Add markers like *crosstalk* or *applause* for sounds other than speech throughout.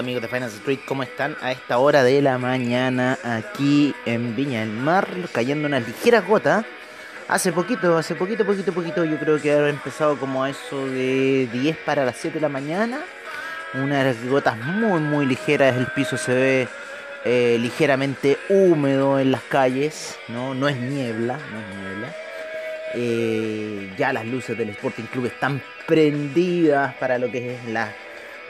Amigos de Finance Street, ¿cómo están? A esta hora de la mañana aquí en Viña del Mar, cayendo unas ligeras gotas. Hace poquito, hace poquito, poquito, poquito, yo creo que habrá empezado como a eso de 10 para las 7 de la mañana. Unas gotas muy, muy ligeras, el piso se ve eh, ligeramente húmedo en las calles, ¿no? No es niebla, no es niebla. Eh, ya las luces del Sporting Club están prendidas para lo que es la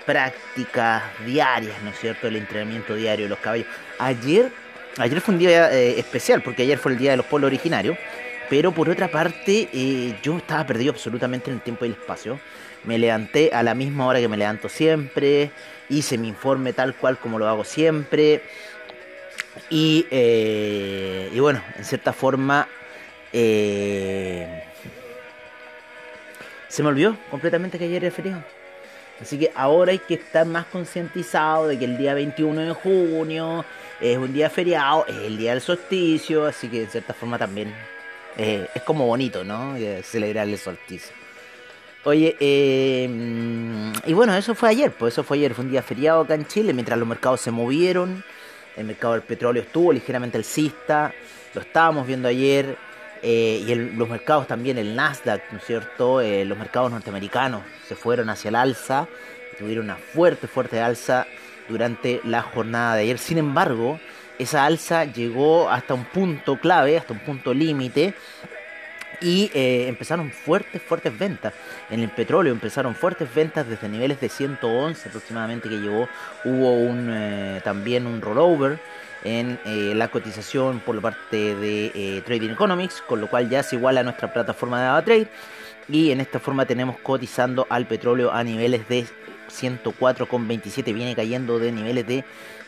prácticas diarias, ¿no es cierto? El entrenamiento diario de los caballos. Ayer, ayer fue un día eh, especial, porque ayer fue el día de los pueblos originarios, pero por otra parte, eh, yo estaba perdido absolutamente en el tiempo y el espacio. Me levanté a la misma hora que me levanto siempre, hice mi informe tal cual como lo hago siempre. Y, eh, y bueno, en cierta forma se me olvidó completamente que ayer era feriado. Así que ahora hay que estar más concientizado de que el día 21 de junio es un día feriado, es el día del solsticio, así que de cierta forma también eh, es como bonito, ¿no? Eh, celebrar el solsticio. Oye, eh, y bueno, eso fue ayer, pues eso fue ayer, fue un día feriado acá en Chile, mientras los mercados se movieron, el mercado del petróleo estuvo ligeramente alcista, lo estábamos viendo ayer, eh, y los mercados también, el Nasdaq, ¿no es cierto? Eh, los mercados norteamericanos se fueron hacia el alza, tuvieron una fuerte, fuerte alza durante la jornada de ayer. Sin embargo, esa alza llegó hasta un punto clave, hasta un punto límite, y eh, empezaron fuertes, fuertes ventas. En el petróleo empezaron fuertes ventas desde niveles de 111 aproximadamente que llegó. Hubo un, también un rollover en eh, la cotización por la parte de eh, Trading Economics, con lo cual ya es igual a nuestra plataforma de AvaTrade. Y en esta forma tenemos cotizando al petróleo a niveles de 104,27, viene cayendo de niveles de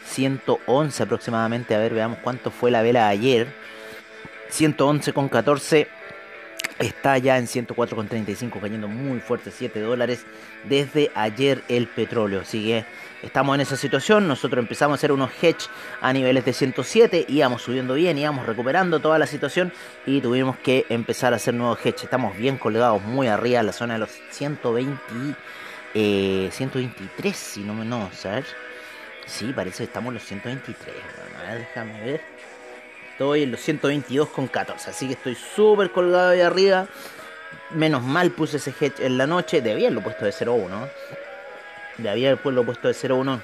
111 aproximadamente. A ver, veamos cuánto fue la vela ayer. 111,14 está ya en 104,35 cayendo muy fuerte 7 dólares desde ayer el petróleo. Sigue estamos en esa situación. Nosotros empezamos a hacer unos hedge a niveles de 107 íbamos subiendo bien íbamos recuperando toda la situación y tuvimos que empezar a hacer nuevos hedge. Estamos bien colgados muy arriba la zona de los 120 eh, 123 si no me no ¿sabes? sí parece que estamos en los 123 déjame ver Estoy en los 122,14. Así que estoy súper colgado ahí arriba. Menos mal puse ese hedge en la noche. Debía haberlo puesto de 0,1. Debía haberlo puesto de 0,1.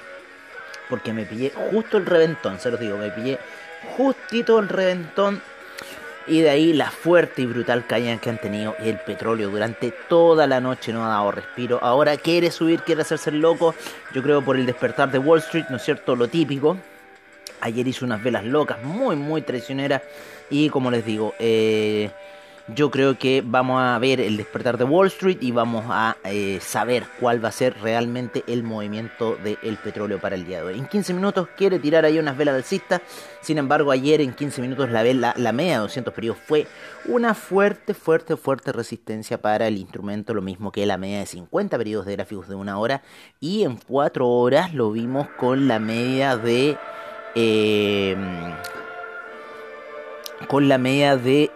Porque me pillé justo el reventón. Se los digo, me pillé justito el reventón. Y de ahí la fuerte y brutal caída que han tenido el petróleo durante toda la noche. No ha dado respiro. Ahora quiere subir, quiere hacerse el loco. Yo creo por el despertar de Wall Street, ¿no es cierto? Lo típico. Ayer hizo unas velas locas, muy, muy traicioneras. Y como les digo, eh, yo creo que vamos a ver el despertar de Wall Street y vamos a eh, saber cuál va a ser realmente el movimiento del petróleo para el día de hoy. En 15 minutos quiere tirar ahí unas velas alcistas. Sin embargo, ayer en 15 minutos la, vela, la media de 200 periodos fue una fuerte, fuerte, fuerte resistencia para el instrumento. Lo mismo que la media de 50 periodos de gráficos de una hora. Y en 4 horas lo vimos con la media de eh, con la media de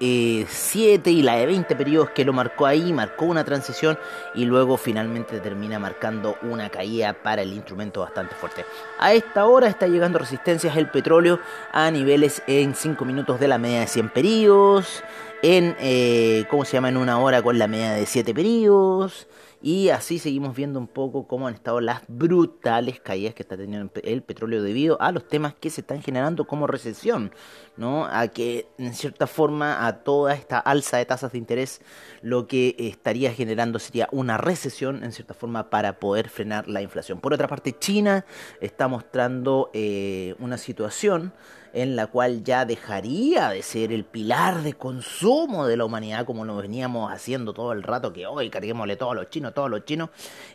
7 eh, y la de 20 periodos que lo marcó ahí, marcó una transición y luego finalmente termina marcando una caída para el instrumento bastante fuerte. A esta hora está llegando resistencias el petróleo a niveles en 5 minutos de la media de 100 periodos, en, eh, ¿cómo se llama? En una hora con la media de 7 periodos. Y así seguimos viendo un poco cómo han estado las brutales caídas que está teniendo el petróleo debido a los temas que se están generando como recesión, ¿no? A que en cierta forma a toda esta alza de tasas de interés lo que estaría generando sería una recesión en cierta forma para poder frenar la inflación. Por otra parte, China está mostrando eh, una situación en la cual ya dejaría de ser el pilar de consumo de la humanidad como lo veníamos haciendo todo el rato, que hoy carguémosle todos los chinos, todos los chinos,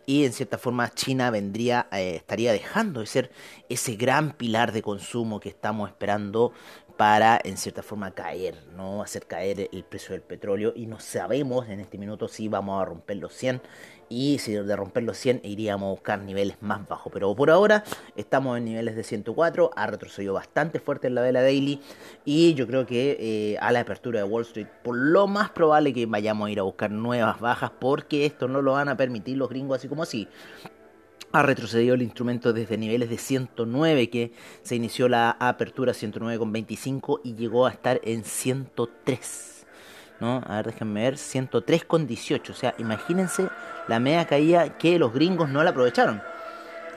y en cierta forma China vendría, eh, estaría dejando de ser ese gran pilar de consumo que estamos esperando para en cierta forma caer, no hacer caer el precio del petróleo. Y no sabemos en este minuto si vamos a romper los 100 y si de romper los 100 iríamos a buscar niveles más bajos, pero por ahora estamos en niveles de 104, ha retrocedido bastante fuerte en la vela daily y yo creo que eh, a la apertura de Wall Street por lo más probable que vayamos a ir a buscar nuevas bajas porque esto no lo van a permitir los gringos así como así. ha retrocedido el instrumento desde niveles de 109 que se inició la apertura 109,25 y llegó a estar en 103. ¿No? A ver, déjenme ver, 103,18. O sea, imagínense la media caída que los gringos no la aprovecharon.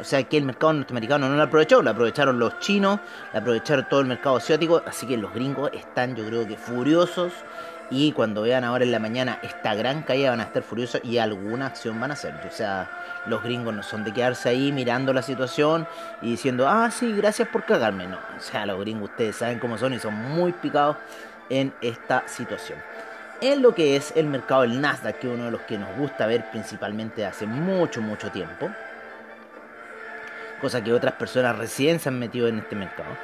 O sea que el mercado norteamericano no la aprovechó, la aprovecharon los chinos, la aprovecharon todo el mercado asiático, así que los gringos están yo creo que furiosos y cuando vean ahora en la mañana esta gran caída van a estar furiosos y alguna acción van a hacer. O sea, los gringos no son de quedarse ahí mirando la situación y diciendo, ah, sí, gracias por cagarme. No, o sea, los gringos ustedes saben cómo son y son muy picados en esta situación. En lo que es el mercado del Nasdaq, que es uno de los que nos gusta ver principalmente hace mucho, mucho tiempo, cosa que otras personas recién se han metido en este mercado.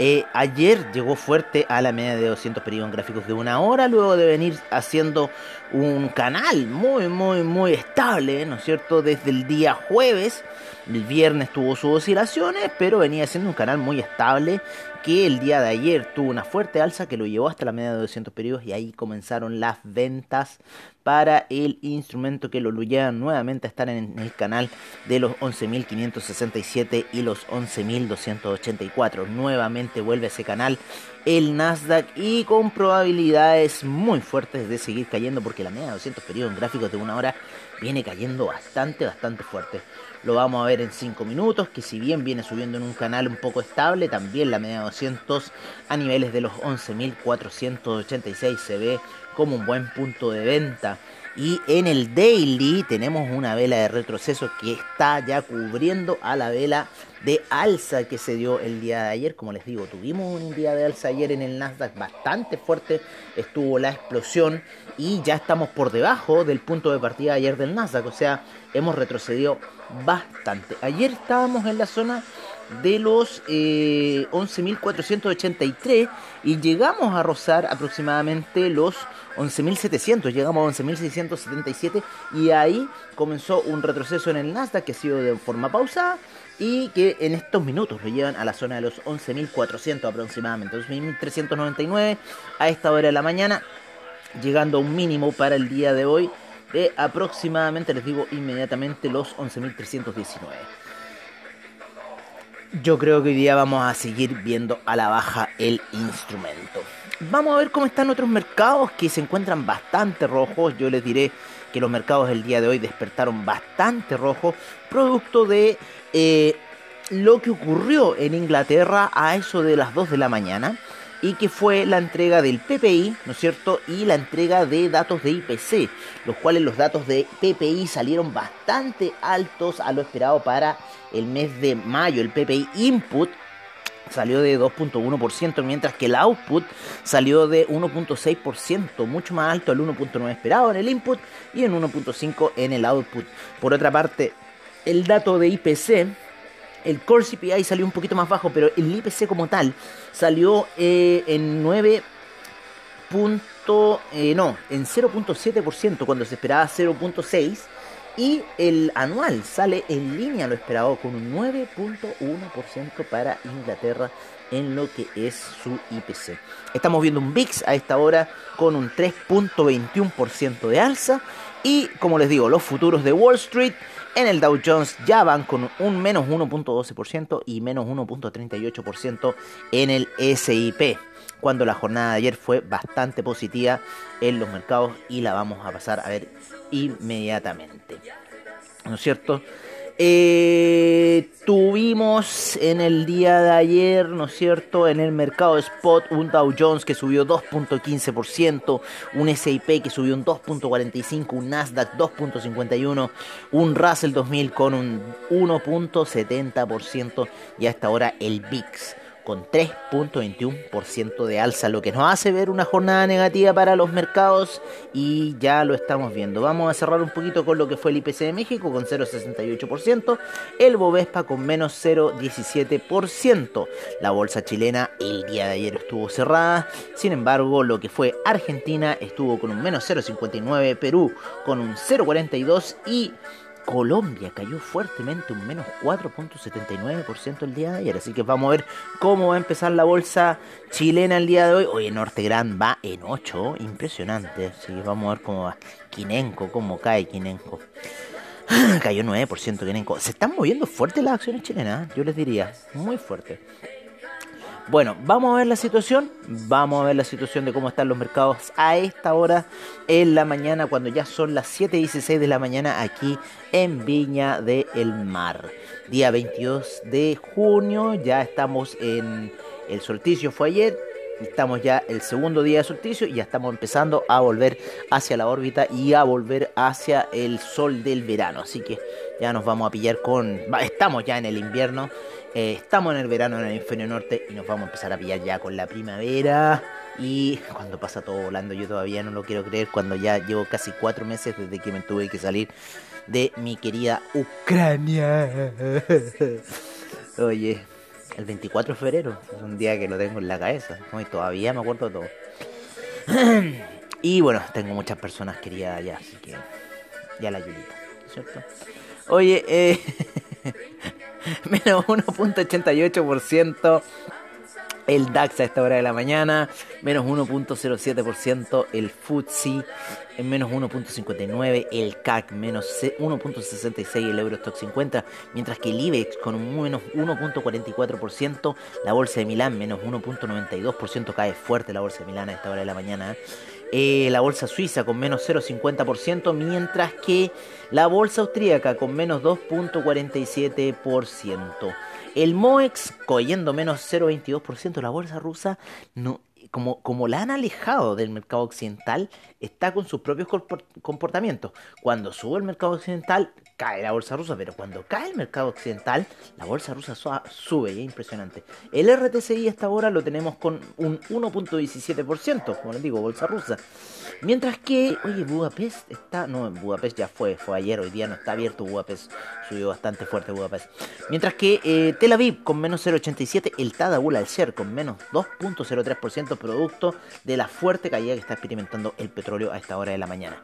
Eh, ayer llegó fuerte a la media de 200 periodos gráficos de una hora, luego de venir haciendo un canal muy, muy, muy estable, ¿no es cierto? Desde el día jueves, el viernes tuvo sus oscilaciones, pero venía siendo un canal muy estable que el día de ayer tuvo una fuerte alza que lo llevó hasta la media de 200 periodos y ahí comenzaron las ventas para el instrumento que lo llevan nuevamente a estar en el canal de los 11.567 y los 11.284. Nuevamente vuelve a ese canal el Nasdaq y con probabilidades muy fuertes de seguir cayendo porque la media de 200 periodos en gráficos de una hora viene cayendo bastante, bastante fuerte. Lo vamos a ver en 5 minutos, que si bien viene subiendo en un canal un poco estable, también la media de 200 a niveles de los 11.486 se ve como un buen punto de venta. Y en el daily tenemos una vela de retroceso que está ya cubriendo a la vela de alza que se dio el día de ayer. Como les digo, tuvimos un día de alza ayer en el Nasdaq bastante fuerte. Estuvo la explosión y ya estamos por debajo del punto de partida ayer del Nasdaq. O sea, hemos retrocedido bastante. Ayer estábamos en la zona de los 11.483 eh, y llegamos a rozar aproximadamente los 11.700, llegamos a 11.677 y ahí comenzó un retroceso en el Nasdaq que ha sido de forma pausada y que en estos minutos lo llevan a la zona de los 11.400 aproximadamente, 11.399 a esta hora de la mañana, llegando a un mínimo para el día de hoy de aproximadamente, les digo inmediatamente, los 11.319. Yo creo que hoy día vamos a seguir viendo a la baja el instrumento. Vamos a ver cómo están otros mercados que se encuentran bastante rojos. Yo les diré que los mercados del día de hoy despertaron bastante rojos, producto de eh, lo que ocurrió en Inglaterra a eso de las 2 de la mañana y que fue la entrega del PPI, ¿no es cierto? Y la entrega de datos de IPC, los cuales los datos de PPI salieron bastante altos a lo esperado para el mes de mayo. El PPI Input salió de 2.1%, mientras que el output salió de 1.6%, mucho más alto el 1.9 esperado en el input y en 1.5 en el output. Por otra parte, el dato de IPC el Core CPI salió un poquito más bajo, pero el IPC como tal salió eh, en 9. Eh, no, en 0.7% cuando se esperaba 0.6%. Y el anual sale en línea lo esperado con un 9.1% para Inglaterra en lo que es su IPC. Estamos viendo un VIX a esta hora con un 3.21% de alza. Y como les digo, los futuros de Wall Street en el Dow Jones ya van con un menos 1.12% y menos 1.38% en el SIP. Cuando la jornada de ayer fue bastante positiva en los mercados y la vamos a pasar a ver inmediatamente. ¿No es cierto? Eh, tuvimos en el día de ayer, ¿no es cierto?, en el mercado spot un Dow Jones que subió 2.15%, un SIP que subió un 2.45%, un Nasdaq 2.51%, un Russell 2000 con un 1.70% y hasta ahora el VIX con 3.21% de alza, lo que nos hace ver una jornada negativa para los mercados y ya lo estamos viendo. Vamos a cerrar un poquito con lo que fue el IPC de México con 0.68%, el Bovespa con menos 0.17%. La bolsa chilena el día de ayer estuvo cerrada, sin embargo lo que fue Argentina estuvo con un menos 0.59%, Perú con un 0.42% y Colombia cayó fuertemente un menos 4.79% el día de ayer. Así que vamos a ver cómo va a empezar la bolsa chilena el día de hoy. Hoy Norte Gran va en 8, impresionante. Así que vamos a ver cómo va Quinenco, cómo cae Quinenco. Cayó 9%. Se están moviendo fuerte las acciones chilenas, yo les diría, muy fuerte. Bueno, vamos a ver la situación. Vamos a ver la situación de cómo están los mercados a esta hora en la mañana, cuando ya son las 7:16 de la mañana aquí en Viña del Mar. Día 22 de junio, ya estamos en el solsticio, fue ayer. Estamos ya el segundo día de solsticio y ya estamos empezando a volver hacia la órbita y a volver hacia el sol del verano. Así que ya nos vamos a pillar con. Estamos ya en el invierno eh, estamos en el verano en el hemisferio norte y nos vamos a empezar a pillar ya con la primavera. Y *laughs* cuando pasa todo volando, yo todavía no lo quiero creer. Cuando ya llevo casi cuatro meses desde que me tuve que salir de mi querida Ucrania. *laughs* Oye, el 24 de febrero es un día que lo tengo en la cabeza. Y todavía me acuerdo todo. *clears throat* y bueno, tengo muchas personas queridas allá, así que ya la Yulita, ¿cierto? Oye, eh. *laughs* *laughs* menos 1.88% el DAX a esta hora de la mañana, menos 1.07% el FTSE, en menos 1.59 el CAC, menos 1.66 el Eurostock 50, mientras que el IBEX con menos 1.44%, la bolsa de Milán menos 1.92%, cae fuerte la bolsa de Milán a esta hora de la mañana. Eh, la bolsa suiza con menos 0,50%, mientras que la bolsa austríaca con menos 2.47%. El MOEX cogiendo menos 0,22%, la bolsa rusa no, como, como la han alejado del mercado occidental, está con sus propios comportamientos. Cuando sube el mercado occidental, cae la bolsa rusa, pero cuando cae el mercado occidental, la bolsa rusa sube, y es impresionante. El RTCI hasta ahora lo tenemos con un 1.17%, como les digo, bolsa rusa. Mientras que, oye, Budapest está, no, Budapest ya fue, fue ayer, hoy día no está abierto Budapest, subió bastante fuerte Budapest. Mientras que eh, Tel Aviv con menos 0.87, el Tadabul al Ser con menos 2.03%, producto de la fuerte caída que está experimentando el petróleo a esta hora de la mañana.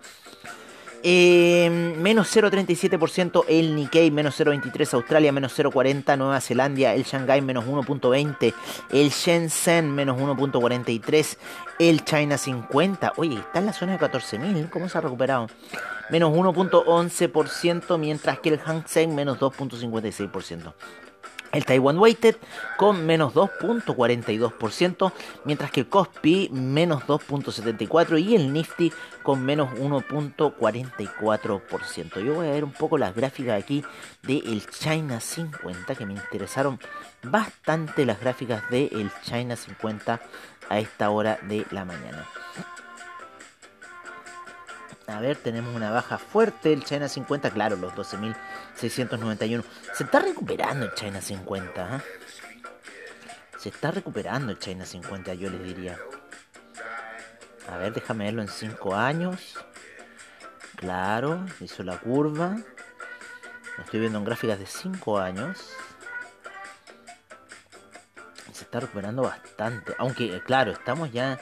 Eh, menos 0,37% el Nikkei, menos 0,23 Australia, menos 0,40 Nueva Zelanda, el Shanghai menos 1,20, el Shenzhen menos 1,43, el China 50, oye, está en la zona de 14.000, ¿cómo se ha recuperado? Menos 1,11%, mientras que el Hang menos 2,56%. El Taiwan Weighted con menos 2.42%, mientras que el Kospi menos 2.74% y el Nifty con menos 1.44%. Yo voy a ver un poco las gráficas aquí del China 50 que me interesaron bastante las gráficas del China 50 a esta hora de la mañana. A ver, tenemos una baja fuerte. El China 50, claro, los 12.691. Se está recuperando el China 50. ¿eh? Se está recuperando el China 50, yo les diría. A ver, déjame verlo en 5 años. Claro, hizo la curva. Estoy viendo en gráficas de 5 años. Se está recuperando bastante. Aunque, claro, estamos ya...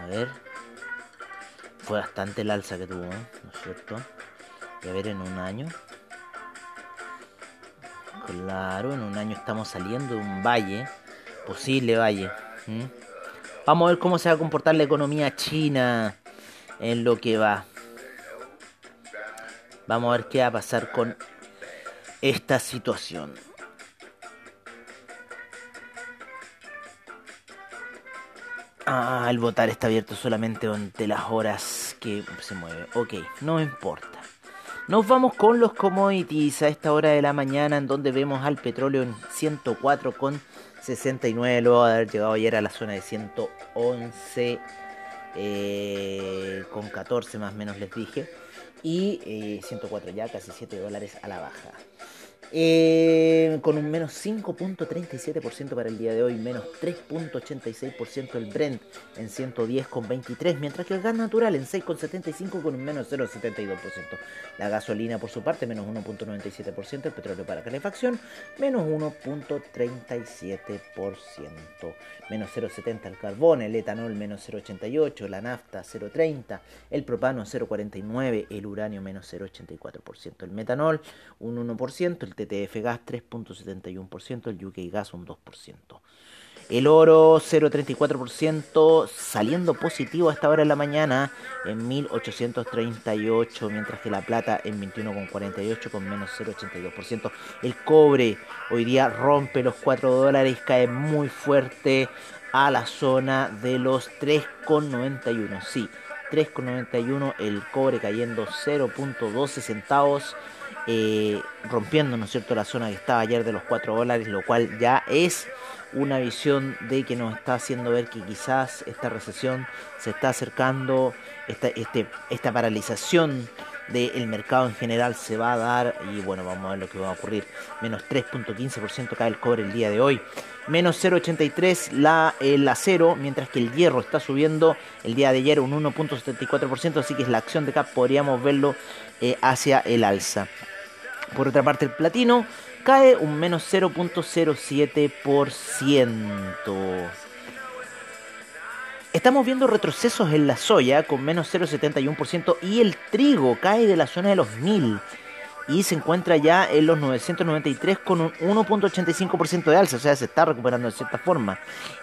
A ver, fue bastante el alza que tuvo, ¿no es cierto? Y a ver, en un año. Claro, en un año estamos saliendo de un valle, posible valle. Vamos a ver cómo se va a comportar la economía china en lo que va. Vamos a ver qué va a pasar con esta situación. Ah, el votar está abierto solamente durante las horas que se mueve. Ok, no importa. Nos vamos con los commodities a esta hora de la mañana en donde vemos al petróleo en 104,69 luego de haber llegado ayer a la zona de 111 eh, con 14 más o menos les dije y 104 eh, ya casi 7 dólares a la baja. Eh, con un menos 5.37% para el día de hoy, menos 3.86% el Brent en 110.23, mientras que el gas natural en 6.75 con un menos 0.72%. La gasolina por su parte menos 1.97%, el petróleo para calefacción menos 1.37%, menos 0.70 el carbón, el etanol menos 0.88, la nafta 0.30, el propano 0.49, el uranio menos 0.84%, el metanol un 1%, el TTF Gas 3.71%, el UK Gas un 2%. El oro 0,34% saliendo positivo a esta hora de la mañana en 1838, mientras que la plata en 21,48 con menos 0,82%. El cobre hoy día rompe los 4 dólares, cae muy fuerte a la zona de los 3,91. Sí, 3,91 el cobre cayendo 0.12 centavos. Eh, rompiendo, ¿no es cierto?, la zona que estaba ayer de los 4 dólares, lo cual ya es una visión de que nos está haciendo ver que quizás esta recesión se está acercando, esta, este, esta paralización del mercado en general se va a dar y bueno, vamos a ver lo que va a ocurrir. Menos 3.15% cae el cobre el día de hoy. Menos 0.83 la, el acero, mientras que el hierro está subiendo el día de ayer un 1.74%, así que es la acción de CAP, podríamos verlo eh, hacia el alza. Por otra parte, el platino cae un menos 0.07%. Estamos viendo retrocesos en la soya con menos 0,71% y el trigo cae de la zona de los 1000 y se encuentra ya en los 993 con un 1.85% de alza, o sea, se está recuperando de cierta forma.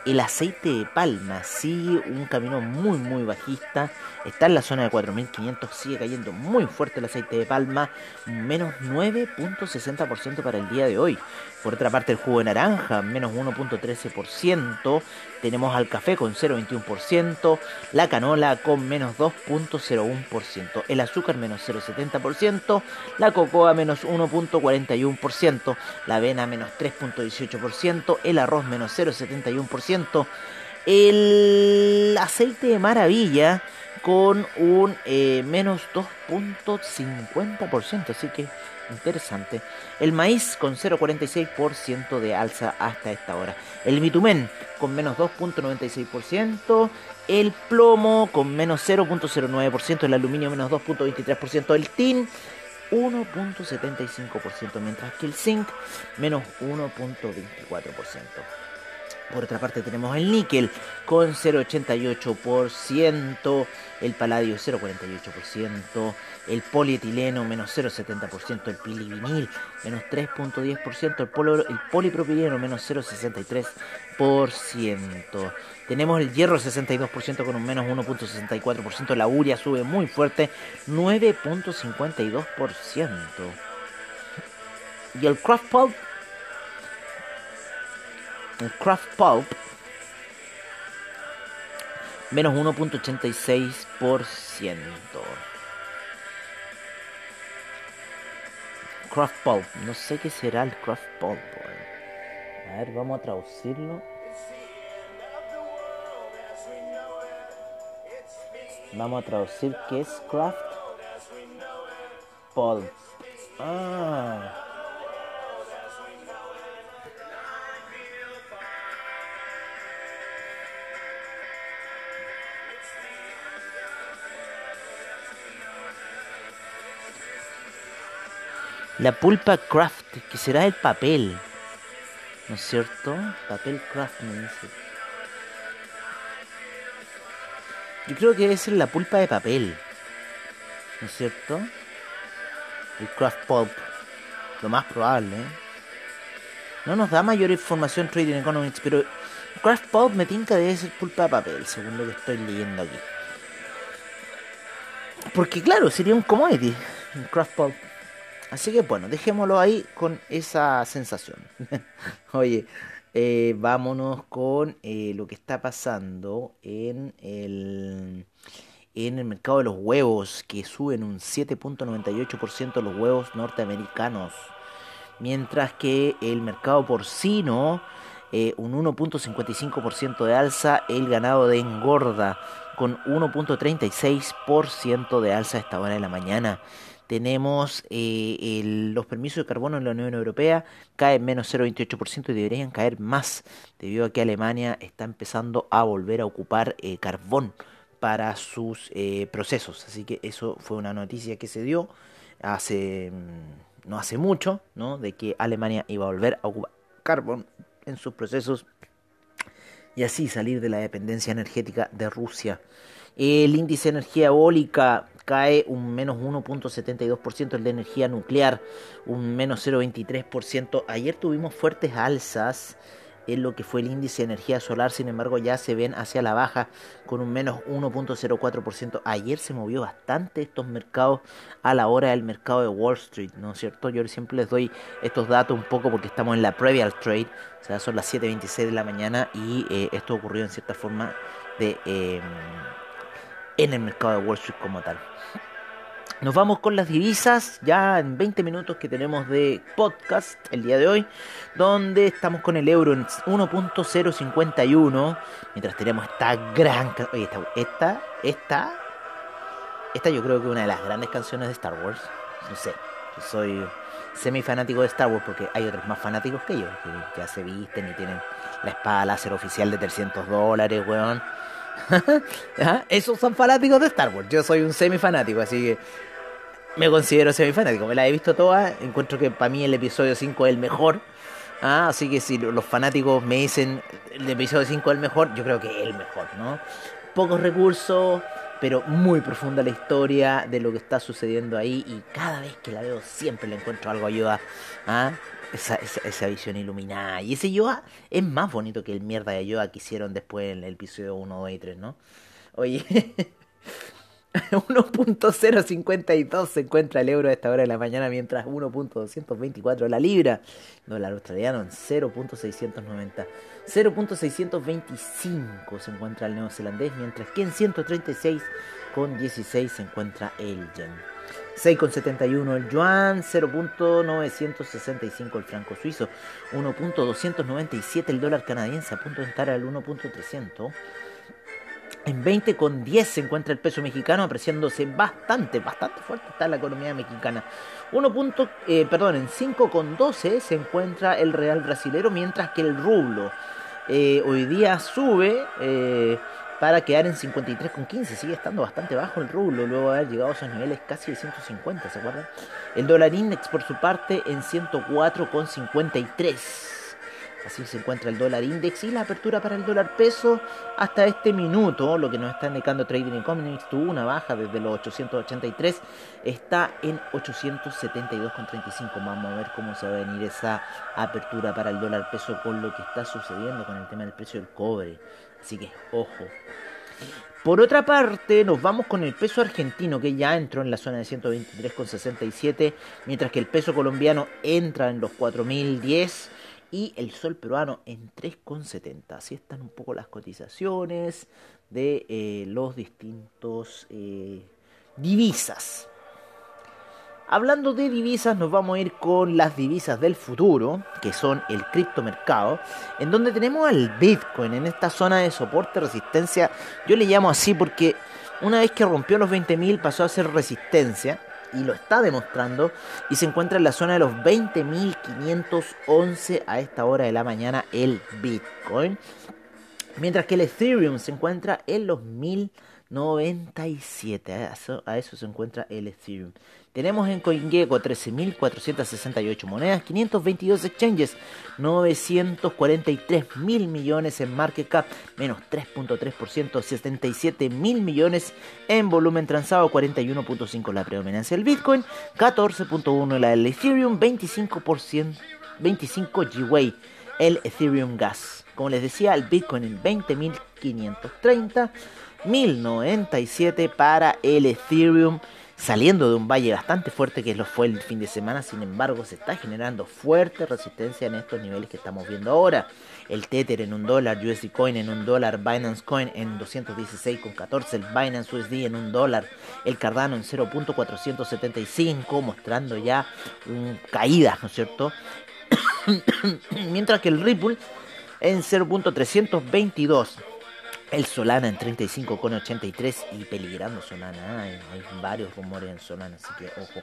El aceite de palma sigue un camino muy muy bajista, está en la zona de 4500, sigue cayendo muy fuerte el aceite de palma, menos 9.60% para el día de hoy. Por otra parte, el jugo de naranja, menos 1.13%. Tenemos al café con 0.21%. La canola con menos 2.01%. El azúcar menos 0.70%. La cocoa menos 1.41%. La avena menos 3.18%. El arroz menos 0.71%. El aceite de maravilla con un eh, menos 2.50%. Así que interesante. El maíz con 0,46% de alza hasta esta hora. El bitumen con menos 2,96%. El plomo con menos 0,09%. El aluminio menos 2,23%. El tin 1.75%, mientras que el zinc menos 1.24%. Por otra parte tenemos el níquel con 0,88%, el paladio 0,48%, el polietileno menos 0,70%, el pilivinil menos 3,10%, el, polipropileno menos 0,63%. Tenemos el hierro 62% con un menos 1.64%, la uria sube muy fuerte 9.52%. Y el craft pulp craft pulp menos 1.86%. Craft pulp, no sé qué será el craft pulp. A ver, vamos a traducirlo. Vamos a traducir qué es craft pulp. Ah. La pulpa craft, que será el papel. ¿No es cierto? Papel craft me dice. Yo creo que debe ser la pulpa de papel. ¿No es cierto? El craft pulp. Lo más probable. ¿eh? No nos da mayor información Trading Economics, pero craft pulp me tinca debe ser pulpa de papel, según lo que estoy leyendo aquí. Porque claro, sería un commodity. Un craft pulp. Así que bueno, dejémoslo ahí con esa sensación. *laughs* Oye, eh, vámonos con eh, lo que está pasando en el, en el mercado de los huevos, que suben un 7.98% los huevos norteamericanos. Mientras que el mercado porcino, eh, un 1.55% de alza, el ganado de engorda con 1.36% de alza esta hora de la mañana tenemos eh, los permisos de carbono en la Unión Europea caen menos 0,28% y deberían caer más debido a que Alemania está empezando a volver a ocupar eh, carbón para sus eh, procesos. Así que eso fue una noticia que se dio hace mm, no hace mucho, ¿no? De que Alemania iba a volver a ocupar carbón en sus procesos y así salir de la dependencia energética de Rusia. El índice de energía eólica cae un menos 1.72%, el de energía nuclear un menos 0.23%. Ayer tuvimos fuertes alzas en lo que fue el índice de energía solar, sin embargo ya se ven hacia la baja con un menos 1.04%. Ayer se movió bastante estos mercados a la hora del mercado de Wall Street, ¿no es cierto? Yo siempre les doy estos datos un poco porque estamos en la previa trade, o sea, son las 7.26 de la mañana y eh, esto ocurrió en cierta forma de, em, en el mercado de Wall Street como tal. Nos vamos con las divisas ya en 20 minutos que tenemos de podcast el día de hoy, donde estamos con el euro en 1.051, mientras tenemos esta gran... Oye, esta, esta, esta, yo creo que es una de las grandes canciones de Star Wars. No sé, soy semi fanático de Star Wars porque hay otros más fanáticos que yo, que ya se visten y tienen la espada láser oficial de 300 dólares, weón. *laughs* Esos son fanáticos de Star Wars. Yo soy un semi fanático, así que me considero semi-fanático, me la he visto toda, encuentro que para mí el episodio 5 es el mejor. Ah, así que si los fanáticos me dicen el episodio 5 es el mejor, yo creo que es el mejor, ¿no? Pocos recursos, pero muy profunda la historia de lo que está sucediendo ahí y cada vez que la veo siempre le encuentro algo ayuda a esa, esa, visión iluminada. Y ese Yoda es más bonito que el mierda de Yoda que hicieron después en el episodio 1, 2 y 3, ¿no? Oye, *laughs* 1.052 se encuentra el euro a esta hora de la mañana, mientras 1.224 la libra. Dólar australiano en 0.690. 0.625 se encuentra el neozelandés, mientras que en 136 con 16 se encuentra el yen. 6,71 el yuan, 0.965 el franco suizo, 1.297 el dólar canadiense, a punto de estar al 1.300. En 20 con 10 se encuentra el peso mexicano apreciándose bastante, bastante fuerte está la economía mexicana. 1 punto, eh, perdón, en 5 con 12 se encuentra el real brasilero, mientras que el rublo eh, hoy día sube eh, para quedar en 53 con 15. Sigue estando bastante bajo el rublo, luego de haber llegado a esos niveles casi de 150, ¿se acuerdan? El dólar index por su parte en 104 con 53. Así se encuentra el dólar index y la apertura para el dólar peso hasta este minuto, lo que nos está indicando Trading Economics, tuvo una baja desde los 883, está en 872,35. Vamos a ver cómo se va a venir esa apertura para el dólar peso con lo que está sucediendo con el tema del precio del cobre. Así que ojo. Por otra parte, nos vamos con el peso argentino que ya entró en la zona de 123,67, mientras que el peso colombiano entra en los 4010 y el sol peruano en 3,70. Así están un poco las cotizaciones de eh, los distintos eh, divisas. Hablando de divisas, nos vamos a ir con las divisas del futuro, que son el criptomercado, en donde tenemos al Bitcoin en esta zona de soporte, resistencia. Yo le llamo así porque una vez que rompió los 20.000 pasó a ser resistencia y lo está demostrando y se encuentra en la zona de los 20.511 a esta hora de la mañana el Bitcoin. Mientras que el Ethereum se encuentra en los 1097. A eso, a eso se encuentra el Ethereum. Tenemos en CoinGecko 13.468 monedas, 522 exchanges, 943 mil millones en market cap, menos 3.3%, 77 mil millones en volumen transado, 41.5 la predominancia del Bitcoin, 14.1 la del Ethereum, 25%, 25 GWay el Ethereum Gas. Como les decía, el Bitcoin en 20.530, 1097 para el Ethereum saliendo de un valle bastante fuerte que lo fue el fin de semana, sin embargo se está generando fuerte resistencia en estos niveles que estamos viendo ahora. El Tether en un dólar, USD Coin en un dólar, Binance Coin en 216,14, el Binance USD en un dólar, el Cardano en 0.475, mostrando ya un, caídas, ¿no es cierto? *coughs* Mientras que el Ripple en 0.322. El Solana en 35,83 y peligrando Solana. Hay, varios rumores en Solana, así que ojo.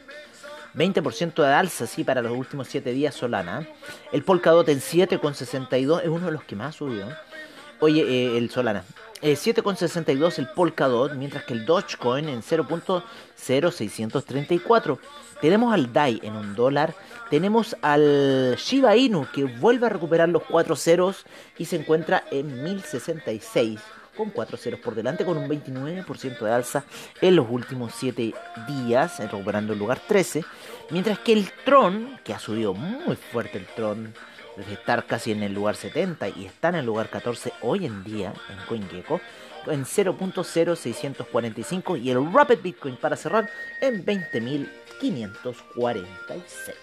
20% de alza, sí, para los últimos 7 días Solana. El Polkadot en 7,62 es uno de los que más subió. Oye, eh, el Solana. 7,62 eh, el Polkadot, mientras que el Dogecoin en 0.0634. Tenemos al DAI en un dólar. Tenemos al Shiba Inu que vuelve a recuperar los 4 ceros y se encuentra en 1066 con 4 ceros por delante, con un 29% de alza en los últimos 7 días, recuperando el lugar 13. Mientras que el Tron, que ha subido muy fuerte el Tron, desde estar casi en el lugar 70 y está en el lugar 14 hoy en día en CoinGecko en 0.0645 y el Rapid Bitcoin para cerrar en 20.546.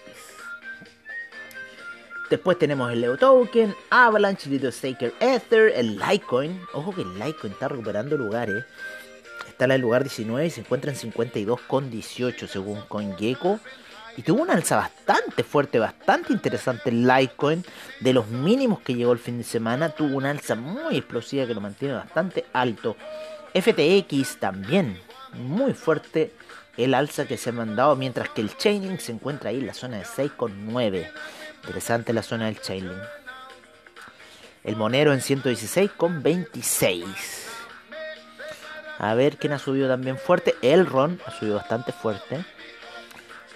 Después tenemos el Leo Token, Avalanche, Little Staker Ether, el Litecoin. Ojo que el Litecoin está recuperando lugares. Está en el lugar 19 y se encuentra en 52,18 según CoinGecko. Y tuvo una alza bastante fuerte, bastante interesante el Litecoin. De los mínimos que llegó el fin de semana, tuvo una alza muy explosiva que lo mantiene bastante alto. FTX también, muy fuerte el alza que se ha mandado, mientras que el Chaining se encuentra ahí en la zona de 6,9. Interesante la zona del Chainlink. El Monero en 116,26. A ver quién ha subido también fuerte. El Ron ha subido bastante fuerte.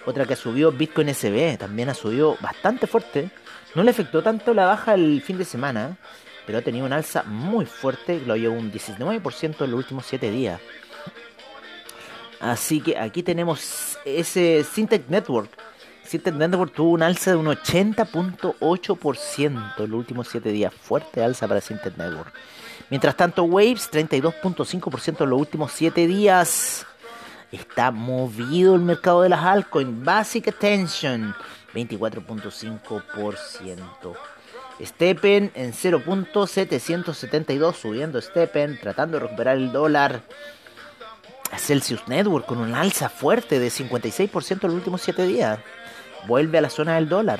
Otra que subió Bitcoin SB también ha subido bastante fuerte. No le afectó tanto la baja el fin de semana, pero ha tenido una alza muy fuerte. Lo llevó un 19% en los últimos 7 días. Así que aquí tenemos ese Syntec Network. Syntec Network tuvo una alza de un 80.8% en los últimos 7 días. Fuerte alza para Syntec Network. Mientras tanto, Waves 32.5% en los últimos 7 días. Está movido el mercado de las altcoins. Basic Attention, 24.5%. Steppen en 0.772, subiendo Steppen, tratando de recuperar el dólar. Celsius Network con un alza fuerte de 56% en los últimos 7 días. Vuelve a la zona del dólar.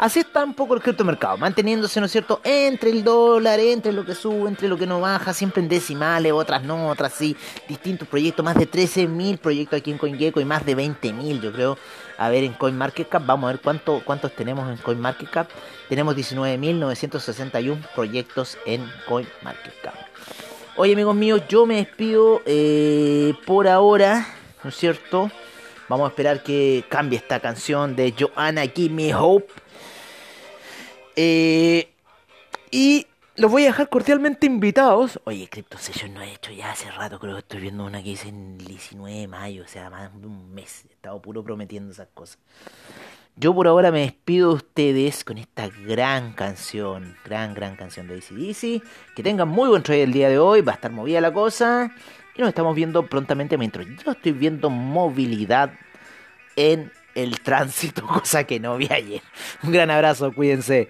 Así está un poco el criptomercado, manteniéndose, ¿no es cierto?, entre el dólar, entre lo que sube, entre lo que no baja, siempre en decimales, otras no, otras sí, distintos proyectos, más de 13.000 proyectos aquí en CoinGecko y más de 20.000, yo creo. A ver, en CoinMarketCap, vamos a ver cuánto, cuántos tenemos en CoinMarketCap. Tenemos 19.961 proyectos en CoinMarketCap. Oye, amigos míos, yo me despido eh, por ahora, ¿no es cierto? Vamos a esperar que cambie esta canción de Joanna Give Me Hope. Eh, y los voy a dejar cordialmente invitados. Oye, Crypto Session no he hecho ya hace rato, creo que estoy viendo una que dice en el 19 de mayo, o sea, más de un mes. He estado puro prometiendo esas cosas. Yo por ahora me despido de ustedes con esta gran canción, gran, gran canción de ACDC. Que tengan muy buen trade el día de hoy, va a estar movida la cosa. Y nos estamos viendo prontamente mientras yo estoy viendo movilidad en el tránsito, *laughs* cosa que no vi ayer. Un gran abrazo, cuídense.